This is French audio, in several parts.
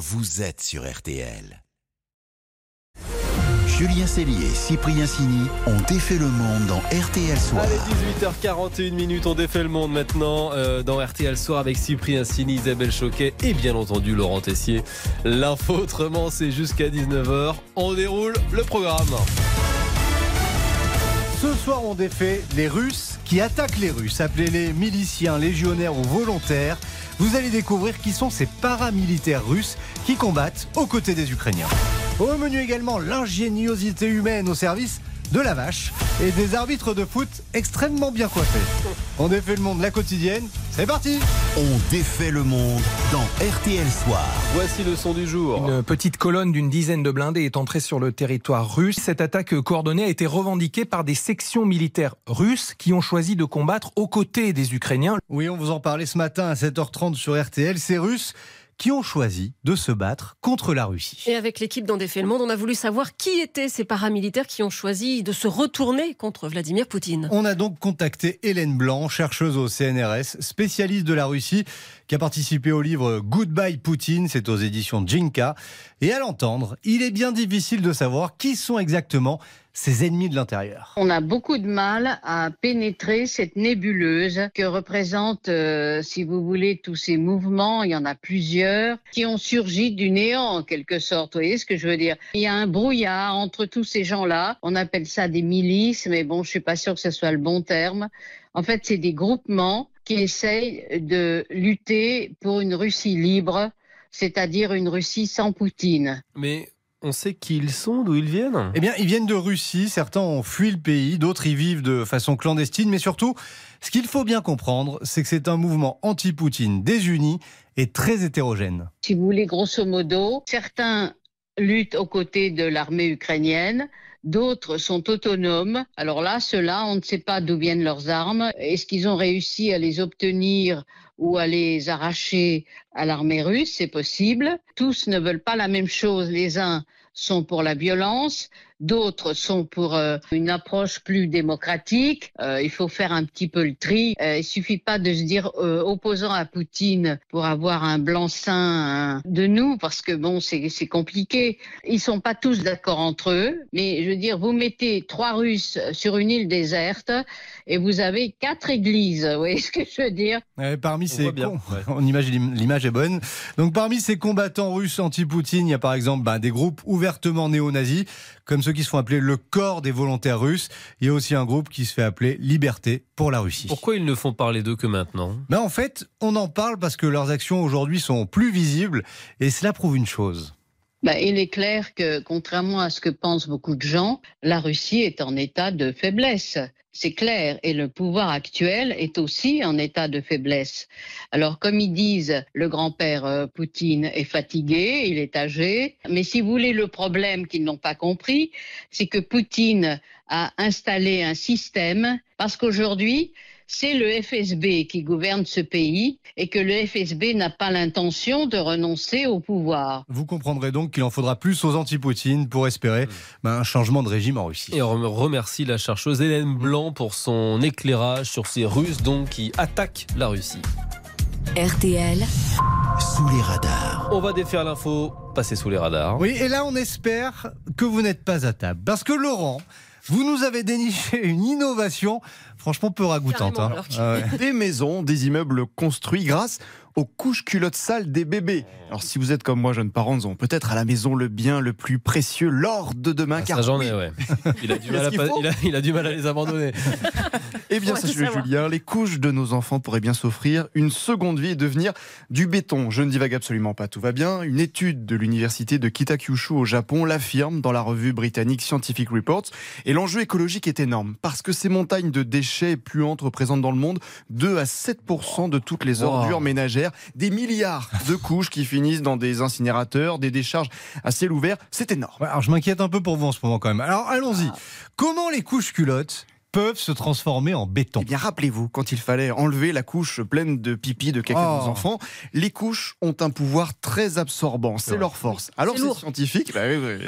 vous êtes sur RTL. Julien Cellier et Cyprien Sini ont défait le monde dans RTL Soir. Allez, 18h41 minutes, on défait le monde maintenant euh, dans RTL Soir avec Cyprien Sini, Isabelle Choquet et bien entendu Laurent Tessier. L'info autrement, c'est jusqu'à 19h. On déroule le programme. Ce soir, on défait les Russes qui attaquent les Russes. Appelez-les miliciens, légionnaires ou volontaires. Vous allez découvrir qui sont ces paramilitaires russes qui combattent aux côtés des Ukrainiens. Au menu également l'ingéniosité humaine au service de la vache et des arbitres de foot extrêmement bien coiffés. On défait le monde, la quotidienne, c'est parti On défait le monde dans RTL Soir. Voici le son du jour. Une petite colonne d'une dizaine de blindés est entrée sur le territoire russe. Cette attaque coordonnée a été revendiquée par des sections militaires russes qui ont choisi de combattre aux côtés des Ukrainiens. Oui, on vous en parlait ce matin à 7h30 sur RTL. Ces Russes qui ont choisi de se battre contre la Russie. Et avec l'équipe d'En défait le monde, on a voulu savoir qui étaient ces paramilitaires qui ont choisi de se retourner contre Vladimir Poutine. On a donc contacté Hélène Blanc, chercheuse au CNRS, spécialiste de la Russie, qui a participé au livre Goodbye Poutine, c'est aux éditions Jinka. Et à l'entendre, il est bien difficile de savoir qui sont exactement ses ennemis de l'intérieur. On a beaucoup de mal à pénétrer cette nébuleuse que représentent, euh, si vous voulez, tous ces mouvements. Il y en a plusieurs qui ont surgi du néant, en quelque sorte. Vous voyez ce que je veux dire? Il y a un brouillard entre tous ces gens-là. On appelle ça des milices, mais bon, je suis pas sûre que ce soit le bon terme. En fait, c'est des groupements qui essayent de lutter pour une Russie libre, c'est-à-dire une Russie sans Poutine. Mais on sait qui ils sont, d'où ils viennent? Eh bien, ils viennent de Russie, certains ont fui le pays, d'autres y vivent de façon clandestine, mais surtout, ce qu'il faut bien comprendre, c'est que c'est un mouvement anti-Poutine désuni et très hétérogène. Si vous voulez, grosso modo, certains luttent aux côtés de l'armée ukrainienne, D'autres sont autonomes. Alors là, ceux-là, on ne sait pas d'où viennent leurs armes. Est-ce qu'ils ont réussi à les obtenir ou à les arracher à l'armée russe? C'est possible. Tous ne veulent pas la même chose. Les uns sont pour la violence, d'autres sont pour euh, une approche plus démocratique. Euh, il faut faire un petit peu le tri. Euh, il suffit pas de se dire euh, opposant à Poutine pour avoir un blanc-seing de nous, parce que bon, c'est c'est compliqué. Ils sont pas tous d'accord entre eux, mais je veux dire, vous mettez trois Russes sur une île déserte et vous avez quatre églises. Vous voyez ce que je veux dire? Ouais, parmi ces bien, on imagine l'image est bonne. Donc parmi ces combattants russes anti-Poutine, il y a par exemple ben, des groupes ouvertement néo-nazis, comme ceux qui se font appeler le corps des volontaires russes. Il y a aussi un groupe qui se fait appeler Liberté pour la Russie. Pourquoi ils ne font parler d'eux que maintenant? Mais en fait, on en parle parce que leurs actions aujourd'hui sont plus visibles et cela prouve une chose. Ben, il est clair que, contrairement à ce que pensent beaucoup de gens, la Russie est en état de faiblesse. C'est clair. Et le pouvoir actuel est aussi en état de faiblesse. Alors, comme ils disent, le grand-père euh, Poutine est fatigué, il est âgé. Mais si vous voulez, le problème qu'ils n'ont pas compris, c'est que Poutine a installé un système parce qu'aujourd'hui, c'est le FSB qui gouverne ce pays et que le FSB n'a pas l'intention de renoncer au pouvoir. Vous comprendrez donc qu'il en faudra plus aux anti-Poutine pour espérer ben, un changement de régime en Russie. Et on remercie la chercheuse Hélène Blanc pour son éclairage sur ces Russes donc qui attaquent la Russie. RTL, Sous les radars. On va défaire l'info, passer sous les radars. Oui, et là on espère que vous n'êtes pas à table. Parce que Laurent, vous nous avez déniché une innovation franchement peu ragoûtante. Hein. Ah ouais. Des maisons, des immeubles construits grâce aux couches culottes sales des bébés. Alors si vous êtes comme moi, jeunes parents, nous avons peut-être à la maison le bien le plus précieux, l'or de demain. Ah, car ça j'en oui, ai, ouais. Il a, du mal à qu'il pas- faut il, a, il a du mal à les abandonner. Eh bien, sachez-le. Julien, les couches de nos enfants pourraient bien s'offrir une seconde vie et devenir du béton. Je ne divague absolument pas, tout va bien. Une étude de l'université de Kitakyushu au Japon l'affirme dans la revue britannique Scientific Reports. Et l'enjeu écologique est énorme parce que ces montagnes de déchets puantes représentent dans le monde 2 à 7 de toutes les Wow. ordures ménagères, des milliards de couches qui finissent dans des incinérateurs, des décharges à ciel ouvert. C'est énorme. Ouais, alors je m'inquiète un peu pour vous en ce moment quand même. Alors allons-y. Comment les couches culottes peuvent se transformer en béton. Eh bien, rappelez-vous, quand il fallait enlever la couche pleine de pipi de caca de Oh. vos enfants, les couches ont un pouvoir très absorbant. C'est leur force. Alors, ces lourd. scientifiques, bah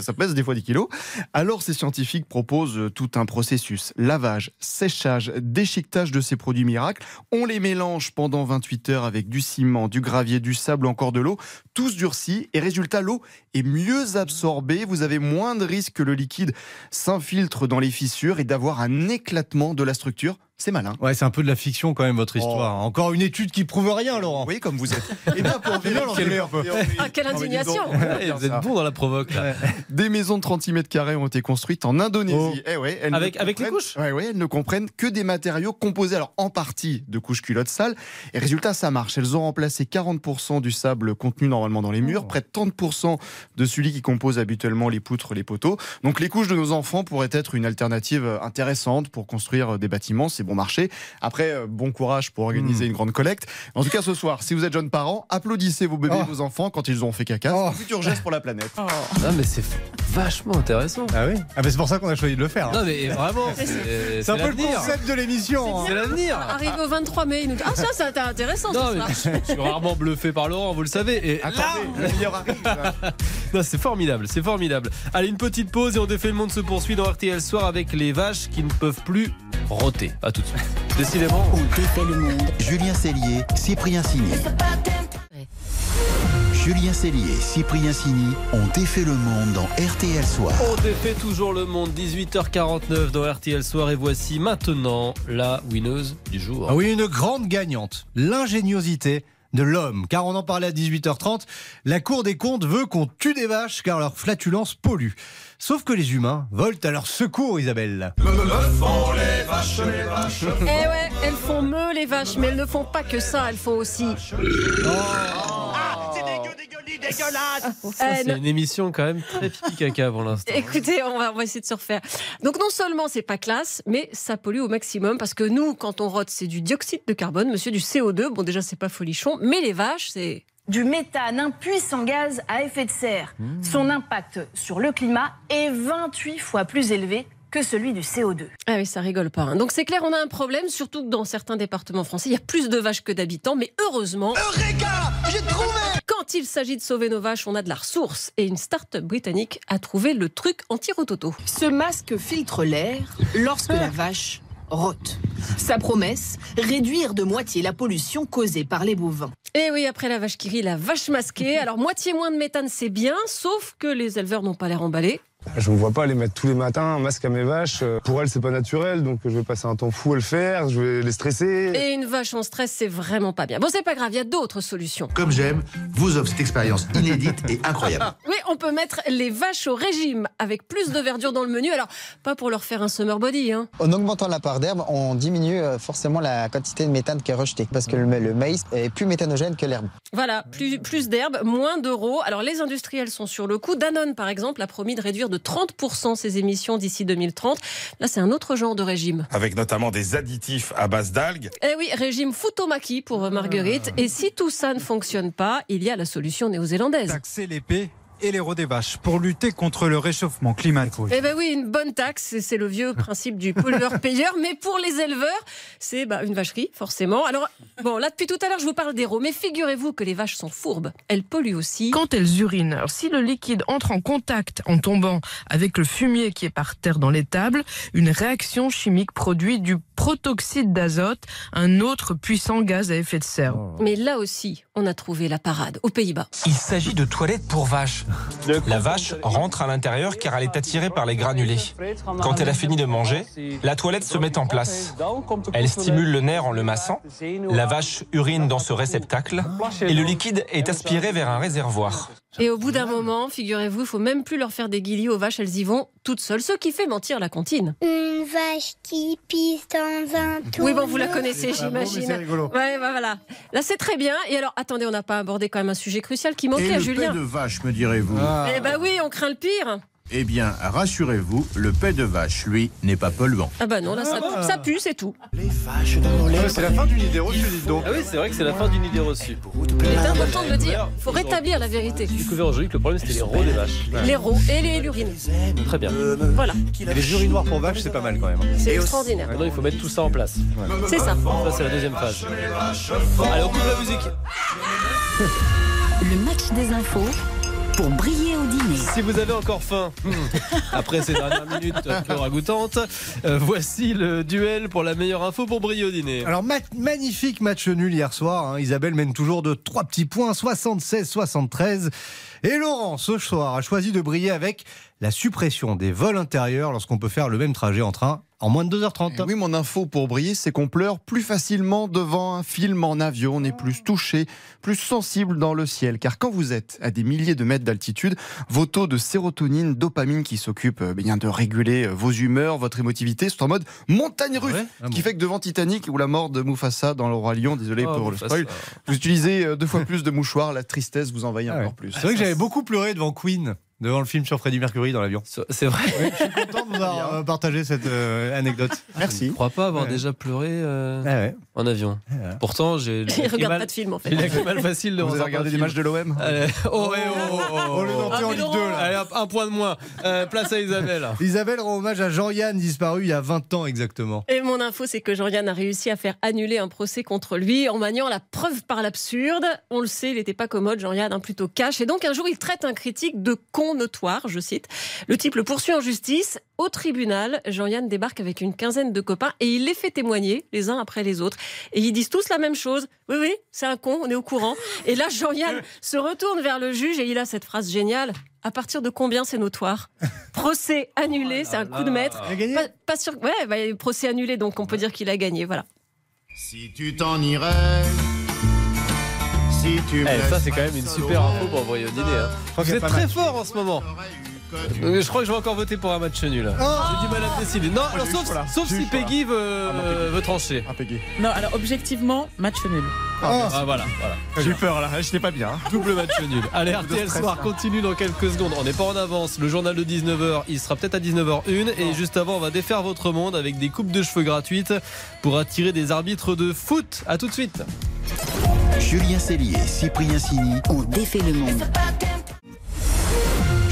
ça pèse des fois 10 kilos. Alors, ces scientifiques proposent tout un processus lavage, séchage, déchiquetage de ces produits miracles. On les mélange pendant 28 heures avec du ciment, du gravier, du sable, encore de l'eau. Tout se durcit et résultat, l'eau est mieux absorbée. Vous avez moins de risques que le liquide s'infiltre dans les fissures et d'avoir un éclatement de la structure. C'est malin. Ouais, c'est un peu de la fiction quand même votre histoire. Encore une étude qui prouve rien, Laurent. Oui, comme vous êtes. Et bien, pour l'enculé, un peu. Ah, quelle indignation vous êtes bon dans la provoque là. Des maisons de 36 mètres carrés ont été construites en Indonésie. Oh. Eh ouais, elles Avec- avec les couches ouais, ouais, elles ne comprennent que des matériaux composés alors en partie de couches culottes sales. Et résultat, ça marche. Elles ont remplacé 40% du sable contenu normalement dans les murs, Oh. près de 30% de celui qui compose habituellement les poutres, les poteaux. Donc les couches de nos enfants pourraient être une alternative intéressante pour construire des bâtiments. C'est bon marché. Après, euh, bon courage pour Hmm. organiser une grande collecte. En tout cas, ce soir, si vous êtes jeunes parents, applaudissez vos bébés Oh. et vos enfants quand ils ont fait caca. Oh. C'est un futur geste pour la planète. Ah mais c'est vachement intéressant. Ah oui Ah, mais c'est pour ça qu'on a choisi de le faire. hein. Non mais vraiment, c'est un peu le concept de l'émission. hein. C'est l'avenir. Arrivé au 23 mai, il nous dit Ah, ça, c'est intéressant, Non, ce mais soir. je suis rarement bluffé par Laurent, vous le savez. Et Attendez, le meilleur arrive. Non, c'est formidable, c'est formidable. Allez, une petite pause et on défait le monde se poursuit dans RTL Soir avec les vaches qui ne peuvent plus roter. À tout de suite. Décidément. On défait le monde. Julien Cellier, Cyprien Sini. Julien Cellier, Cyprien Sini ont défait le monde dans RTL Soir. On défait toujours le monde, 18h49 dans RTL Soir et voici maintenant la winneuse du jour. Ah oui, une grande gagnante. L'ingéniosité de l'homme. Car on en parlait à 18h30. La Cour des comptes veut qu'on tue des vaches car leur flatulence pollue. Sauf que les humains volent à leur secours, Isabelle. Eh ouais, elles font me les vaches, mais elles ne font pas que ça, elles font aussi. Eh, c'est une émission quand même très pipi caca pour l'instant. Écoutez, on va, on va essayer de se refaire. Donc non seulement c'est pas classe, mais ça pollue au maximum parce que nous, quand on rote, c'est du dioxyde de carbone, monsieur, du CO2. Bon, déjà c'est pas folichon, mais les vaches, c'est du méthane, un puissant gaz à effet de serre. Son impact sur le climat est 28 fois plus élevé que celui du CO2. ah oui, ça rigole pas. hein. Donc c'est clair, on a un problème, surtout que dans certains départements français, il y a plus de vaches que d'habitants, mais heureusement. Quand il s'agit de sauver nos vaches, on a de la ressource. Et une start-up britannique a trouvé le truc anti-rototo. Ce masque filtre l'air lorsque la vache rote. Sa promesse, réduire de moitié la pollution causée par les bovins. Et oui, après la vache qui rit, la vache masquée. Alors, moitié moins de méthane, c'est bien, sauf que les éleveurs n'ont pas l'air emballés. Je ne vois pas les mettre tous les matins un masque à mes vaches. Euh, Pour elles, c'est pas naturel, donc je vais passer un temps fou à le faire. Je vais les stresser. Et une vache en stress, c'est vraiment pas bien. Bon, c'est pas grave, il y a d'autres solutions. Comme j'aime, vous offre cette expérience inédite et incroyable. Oui, on peut mettre les vaches au régime avec plus de verdure dans le menu. Alors, pas pour leur faire un summer body, hein. En augmentant la part d'herbe, on diminue euh, forcément la quantité de méthane qui est rejetée. Parce que le, le maïs est plus méthanogène que l'herbe. Voilà, plus, plus d'herbe, moins d'euros. Alors, les industriels sont sur le coup. Danone, par exemple, a promis de réduire de 30% ses émissions d'ici 2030. Là, c'est un autre genre de régime. Avec notamment des additifs à base d'algues. Eh oui, régime Futomaki pour Marguerite. Et si tout ça ne fonctionne pas, il y a la solution néo-zélandaise. Taxer l'épée et les rots des vaches pour lutter contre le réchauffement climatique. Eh ben oui, une bonne taxe, c'est le vieux principe du pollueur-payeur. Mais pour les éleveurs, c'est bah, une vacherie, forcément. Alors, bon, là, depuis tout à l'heure, je vous parle d'héros. Mais figurez-vous que les vaches sont fourbes. Elles polluent aussi. Quand elles urinent, alors si le liquide entre en contact en tombant avec le fumier qui est par terre dans l'étable, une réaction chimique produit du protoxyde d'azote, un autre puissant gaz à effet de serre. Mais là aussi, on a trouvé la parade aux Pays-Bas. Il s'agit de toilettes pour vaches. La vache rentre à l'intérieur car elle est attirée par les granulés. Quand elle a fini de manger, la toilette se met en place. Elle stimule le nerf en le massant. La vache urine dans ce réceptacle et le liquide est aspiré vers un réservoir. Et au bout d'un moment, figurez-vous, il faut même plus leur faire des guillis aux vaches, elles y vont toutes seules, ce qui fait mentir la comptine. Une vache qui pisse dans un tour. Oui, bon, vous la connaissez, bon, j'imagine. c'est rigolo. Ouais, bah, voilà. Là, c'est très bien. Et alors, attendez, on n'a pas abordé quand même un sujet crucial qui manquait Et à le Julien. paix de vache, me direz-vous. Ah. Eh ben oui, on craint le pire. Eh bien, rassurez-vous, le paix de vache, lui, n'est pas polluant. Ah bah non, là ça, ça pue, c'est tout. C'est la fin d'une idée reçue, dites donc. Ah oui, c'est vrai que c'est la fin d'une idée reçue. Il est important de le dire. faut rétablir la vérité. J'ai découvert aujourd'hui que le problème c'était les rots des vaches. Les rots et les l'urine. Très bien. Voilà. Et les urinoirs pour vaches, c'est pas mal quand même. C'est extraordinaire. Maintenant, il faut mettre tout ça en place. C'est ça. Ça, c'est la deuxième phase. Allez, on coupe la musique. Le match des infos pour briller au dîner. Si vous avez encore faim, hmm, après ces dernières minutes peu ragoûtantes, euh, voici le duel pour la meilleure info pour briller au dîner. Alors, ma- magnifique match nul hier soir. hein. Isabelle mène toujours de 3 petits points, 76-73. Et Laurent, ce soir, a choisi de briller avec la suppression des vols intérieurs lorsqu'on peut faire le même trajet en train en moins de 2h30. Eh Oui, mon info pour briller, c'est qu'on pleure plus facilement devant un film en avion. On est plus touché, plus sensible dans le ciel. Car quand vous êtes à des milliers de mètres d'altitude, vos taux de sérotonine, dopamine qui s'occupent euh, bien de réguler euh, vos humeurs, votre émotivité, sont en mode montagne russe. Ah Ce qui fait que devant Titanic ou la mort de Mufasa dans le Roi Lion, désolé Oh, pour le spoil, vous utilisez euh, deux fois plus de mouchoirs, la tristesse vous envahit Ah ouais. encore plus. C'est vrai que j'avais beaucoup pleuré devant Queen, devant le film sur Freddie Mercury dans l'avion. C'est vrai. Oui, je suis content de vous avoir euh, partagé cette euh, anecdote. Merci. Je crois pas avoir Ouais. déjà pleuré euh, Ah ouais. en avion. Pourtant, j'ai Il regarde pas de film en fait. la clé mal facile de Vous avez regardé des matchs de l'OM Allez, oh, ouais, oh, oh, oh, On est oh. nantis en Ligue 2 là. Allez, un point de moins. Euh, place à Isabelle. Isabelle rend hommage à Jean-Yann disparu il y a 20 ans exactement. Et mon info, c'est que Jean-Yann a réussi à faire annuler un procès contre lui en maniant la preuve par l'absurde. On le sait, il n'était pas commode, Jean-Yann, hein, plutôt cash. Et donc, un jour, il traite un critique de con notoire, je cite. Le type le poursuit en justice. Au tribunal, Jean-Yann débarque avec une quinzaine de copains et il les fait témoigner, les uns après les autres. Et ils disent tous la même chose. Oui, oui, c'est un con, on est au courant. Et là, Jean-Yann se retourne vers le juge et il a cette phrase géniale. À partir de combien c'est notoire? Procès annulé, c'est un coup de maître. Il a gagné? Pas, pas sûr. Ouais, bah, procès annulé, donc on peut dire qu'il a gagné. Voilà. Si tu t'en irais, si tu me Eh, ça, c'est quand même une super info pour envoyer au dîner. hein. Vous êtes très fort en ce moment. Euh, Je crois que je vais encore voter pour un match nul. Oh J'ai du mal à décider. Non, alors, sauf, si. Peggy veut, Ah, Peggy. veut trancher. Ah, Peggy. Non, alors objectivement, match nul. Ah, voilà, voilà. J'ai eu peur là, j'étais pas bien. Double match nul. Allez, RTL Soir continue dans quelques secondes. On n'est pas en avance. Le journal de 19h, il sera peut-être à 19h01. Et juste avant, on va défaire votre monde avec des coupes de cheveux gratuites pour attirer des arbitres de foot. À tout de suite. Julien Cellier, Cyprien Sini. On défait le monde.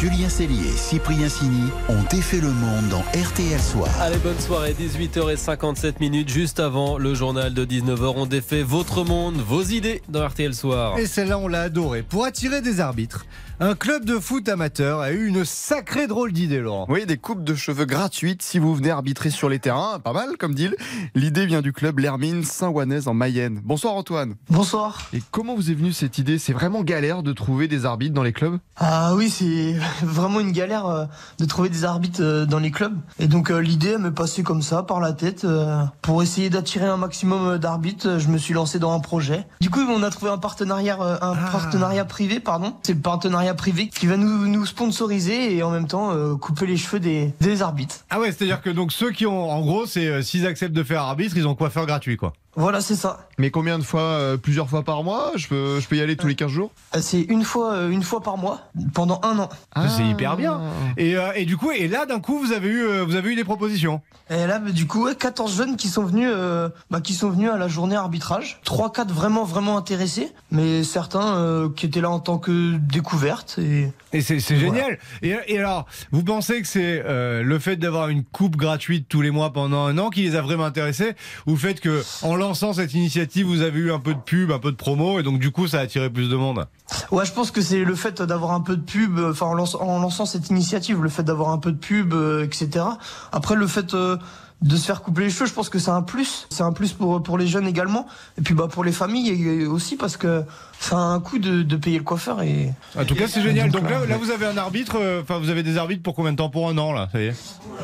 Julien Cellier, Cyprien Sini ont défait le monde dans RTL Soir. Allez, bonne soirée, 18h57 minutes, juste avant le journal de 19h. On défait votre monde, vos idées dans RTL Soir. Et celle-là, on l'a adorée. Pour attirer des arbitres, un club de foot amateur a eu une sacrée drôle d'idée, Laurent. Oui, des coupes de cheveux gratuites si vous venez arbitrer sur les terrains. Pas mal comme deal. L'idée vient du club L'Hermine Saint-Wannaise en Mayenne. Bonsoir Antoine. Bonsoir. Et comment vous est venue cette idée? C'est vraiment galère de trouver des arbitres dans les clubs? Ah oui, c'est vraiment une galère euh, de trouver des arbitres euh, dans les clubs. Et donc euh, l'idée elle m'est passée comme ça par la tête. euh, Pour essayer d'attirer un maximum d'arbitres, je me suis lancé dans un projet. Du coup, on a trouvé un partenariat, un partenariat privé, pardon. C'est le partenariat privé qui va nous, sponsoriser et en même temps euh, couper les cheveux des, des arbitres. Ah ouais, c'est-à-dire que donc ceux qui ont, en gros, c'est euh, s'ils acceptent de faire arbitre, ils ont coiffeur gratuit, quoi. Voilà, c'est ça. Mais combien de fois euh, Plusieurs fois par mois je peux, je peux y aller tous les 15 jours Euh, C'est une fois, euh, une fois par mois pendant un an. Ça, C'est hyper bien. Et, euh, et du coup, et là, d'un coup, vous avez eu, euh, vous avez eu des propositions? Et là, bah, du coup, ouais, 14 jeunes qui sont venus, euh, bah, qui sont venus à la journée arbitrage. 3 4 vraiment, vraiment intéressés, mais certains euh, qui étaient là en tant que découverte. Et, Et c'est génial. Et, et alors, vous pensez que c'est euh, le fait d'avoir une coupe gratuite tous les mois pendant un an qui les a vraiment intéressés, ou le fait que en lançant cette initiative, vous avez eu un peu de pub, un peu de promo, et donc du coup, ça a attiré plus de monde. Ouais, je pense que c'est le fait d'avoir un peu de pub, enfin en, lançant- en lançant cette initiative, le fait d'avoir un peu de pub, euh, etc. Après, le fait euh, de se faire couper les cheveux, je pense que c'est un plus. C'est un plus pour pour les jeunes également, et puis bah pour les familles aussi parce que ça a un coût de, de payer le coiffeur et. En tout cas, c'est génial. Donc là, là, vous avez un arbitre. euh, Enfin, vous avez des arbitres pour combien de temps? Pour un an, là. Ça y est.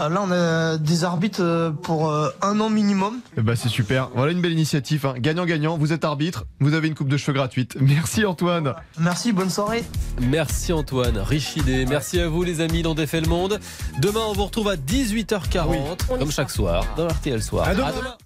Ah, Là, on a des arbitres euh, pour euh, un an minimum. Eh ben, c'est super. Voilà une belle initiative. hein. Gagnant-gagnant, vous êtes arbitre, vous avez une coupe de cheveux gratuite. Merci Antoine. Merci, bonne soirée. Merci Antoine, riche idée. Merci à vous les amis dans Défait le Monde. Demain, on vous retrouve à 18h40, comme chaque soir, dans RTL Soir. À demain. demain.